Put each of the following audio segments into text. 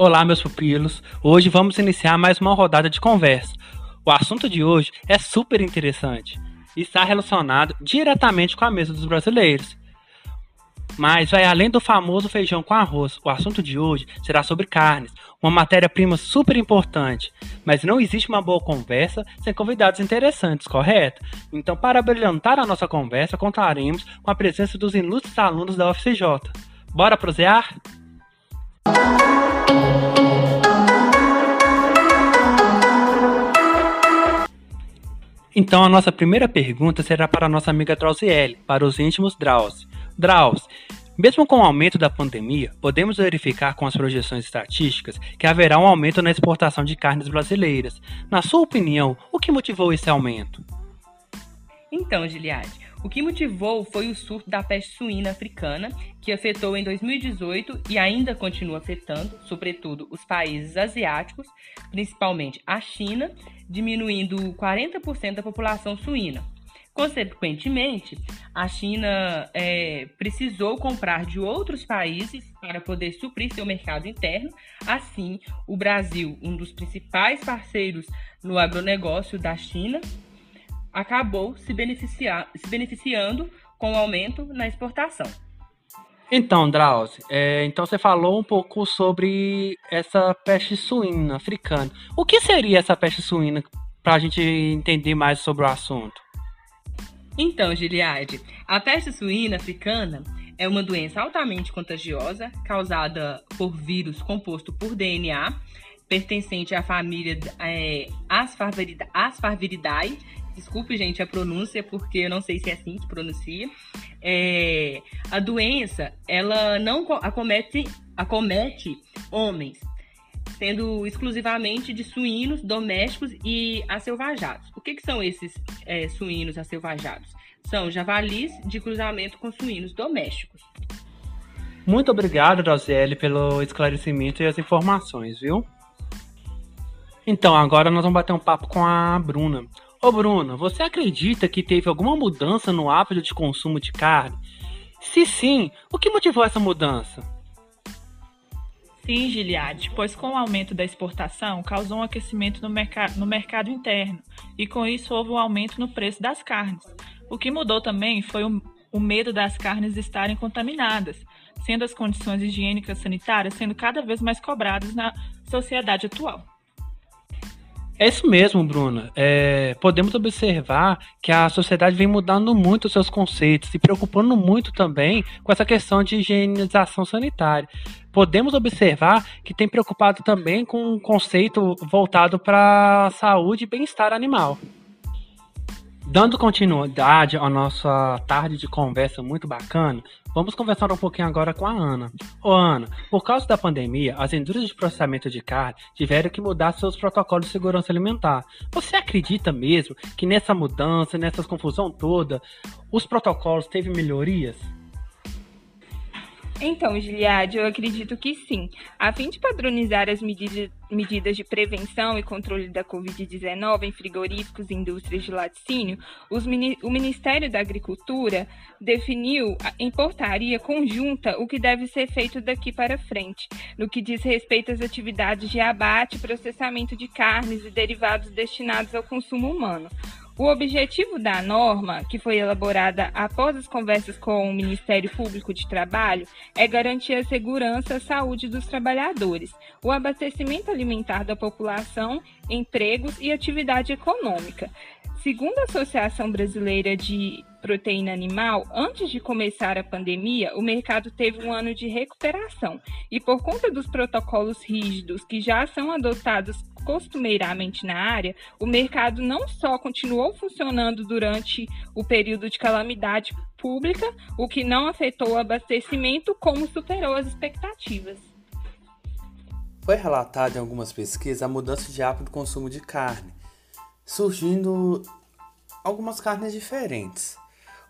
Olá, meus pupilos. Hoje vamos iniciar mais uma rodada de conversa. O assunto de hoje é super interessante e está relacionado diretamente com a mesa dos brasileiros. Mas vai além do famoso feijão com arroz. O assunto de hoje será sobre carnes, uma matéria-prima super importante. Mas não existe uma boa conversa sem convidados interessantes, correto? Então, para brilhantar a nossa conversa, contaremos com a presença dos ilustres alunos da UFCJ. Bora prosear? Então a nossa primeira pergunta será para a nossa amiga Drauziele, para os íntimos Drauz. Drauz, mesmo com o aumento da pandemia, podemos verificar com as projeções estatísticas que haverá um aumento na exportação de carnes brasileiras. Na sua opinião, o que motivou esse aumento? Então, Giliade, o que motivou foi o surto da peste suína africana, que afetou em 2018 e ainda continua afetando, sobretudo, os países asiáticos, principalmente a China, diminuindo 40% da população suína. Consequentemente, a China é, precisou comprar de outros países para poder suprir seu mercado interno. Assim, o Brasil, um dos principais parceiros no agronegócio da China, acabou se, beneficiar, se beneficiando com o aumento na exportação. Então, Drauzio, é, então você falou um pouco sobre essa peste suína africana. O que seria essa peste suína para a gente entender mais sobre o assunto? Então, Giliade, a peste suína africana é uma doença altamente contagiosa causada por vírus composto por DNA, pertencente à família é, Asfarviridae, Desculpe, gente, a pronúncia, porque eu não sei se é assim que pronuncia. É, a doença, ela não acomete, acomete homens, sendo exclusivamente de suínos domésticos e acelvajados. O que, que são esses é, suínos acelvajados? São javalis de cruzamento com suínos domésticos. Muito obrigado, Rosiele, pelo esclarecimento e as informações, viu? Então, agora nós vamos bater um papo com a Bruna. Ô Bruna, você acredita que teve alguma mudança no hábito de consumo de carne? Se sim, o que motivou essa mudança? Sim, Giliade, pois com o aumento da exportação causou um aquecimento no, merc no mercado interno e com isso houve um aumento no preço das carnes. O que mudou também foi o, o medo das carnes estarem contaminadas, sendo as condições higiênicas sanitárias sendo cada vez mais cobradas na sociedade atual. É isso mesmo, Bruna. É, podemos observar que a sociedade vem mudando muito os seus conceitos, se preocupando muito também com essa questão de higienização sanitária. Podemos observar que tem preocupado também com um conceito voltado para a saúde e bem-estar animal. Dando continuidade à nossa tarde de conversa muito bacana, vamos conversar um pouquinho agora com a Ana. Ô Ana, por causa da pandemia, as indústrias de processamento de carne tiveram que mudar seus protocolos de segurança alimentar. Você acredita mesmo que nessa mudança, nessa confusão toda, os protocolos teve melhorias? Então, Giliade, eu acredito que sim. A fim de padronizar as medidas, de prevenção e controle da Covid-19 em frigoríficos e indústrias de laticínio, os, o Ministério da Agricultura definiu em portaria conjunta o que deve ser feito daqui para frente, no que diz respeito às atividades de abate processamento de carnes e derivados destinados ao consumo humano. O objetivo da norma, que foi elaborada após as conversas com o Ministério Público de Trabalho, é garantir a segurança e saúde dos trabalhadores, o abastecimento alimentar da população, empregos e atividade econômica. Segundo a Associação Brasileira de Proteína Animal, antes de começar a pandemia, o mercado teve um ano de recuperação e, por conta dos protocolos rígidos que já são adotados costumeiramente na área, o mercado não só continuou funcionando durante o período de calamidade pública, o que não afetou o abastecimento, como superou as expectativas. Foi relatado em algumas pesquisas a mudança de hábito do consumo de carne, surgindo algumas carnes diferentes.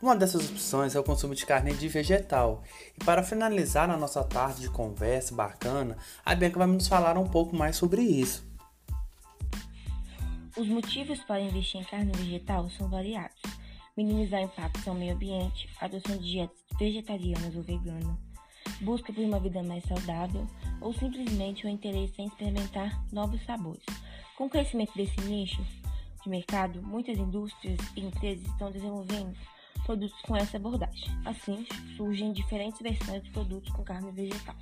Uma dessas opções é o consumo de carne de vegetal. E para finalizar a nossa tarde de conversa bacana, a Bianca vai nos falar um pouco mais sobre isso. Os motivos para investir em carne vegetal são variados. Minimizar impactos ao meio ambiente, adoção de dietas vegetarianas ou veganas, busca por uma vida mais saudável ou simplesmente o interesse em experimentar novos sabores. Com o crescimento desse nicho de mercado, muitas indústrias e empresas estão desenvolvendo produtos com essa abordagem. Assim, surgem diferentes versões de produtos com carne vegetal.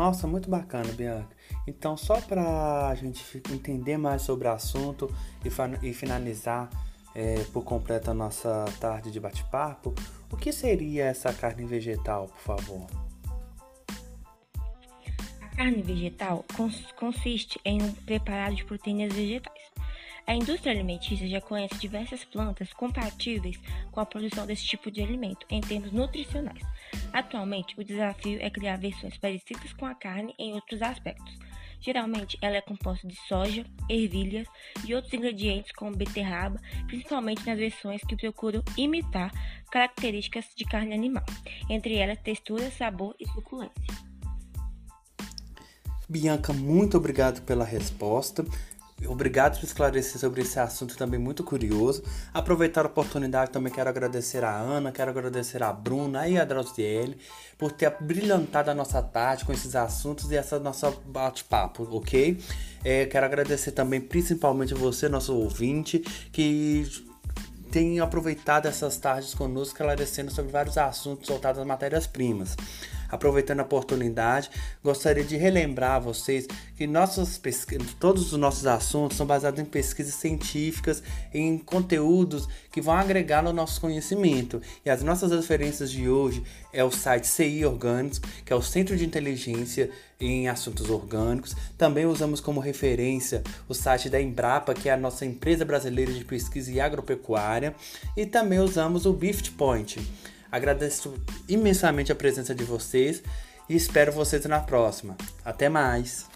Nossa, muito bacana, Bianca. Então, só para a gente entender mais sobre o assunto e, e finalizar é, por completo a nossa tarde de bate-papo, o que seria essa carne vegetal, por favor? A carne vegetal cons consiste em um preparado de proteínas vegetais. A indústria alimentícia já conhece diversas plantas compatíveis com a produção desse tipo de alimento em termos nutricionais. Atualmente, o desafio é criar versões parecidas com a carne em outros aspectos. Geralmente, ela é composta de soja, ervilhas e outros ingredientes como beterraba, principalmente nas versões que procuram imitar características de carne animal, entre elas textura, sabor e suculência. Bianca, muito obrigado pela resposta. Obrigado por esclarecer sobre esse assunto também muito curioso. Aproveitar a oportunidade também quero agradecer a Ana, quero agradecer a Bruna e a Drauziele por ter brilhantado a nossa tarde com esses assuntos e essa nossa bate-papo, ok? É, quero agradecer também principalmente você, nosso ouvinte, que tem aproveitado essas tardes conosco, esclarecendo sobre vários assuntos voltados às matérias-primas. Aproveitando a oportunidade, gostaria de relembrar a vocês que nossos todos os nossos assuntos são baseados em pesquisas científicas, em conteúdos que vão agregar no nosso conhecimento. E as nossas referências de hoje é o site CI Orgânicos, que é o Centro de Inteligência em Assuntos Orgânicos. Também usamos como referência o site da Embrapa, que é a nossa empresa brasileira de pesquisa e agropecuária. E também usamos o Bift Point. Agradeço imensamente a presença de vocês e espero vocês na próxima. Até mais!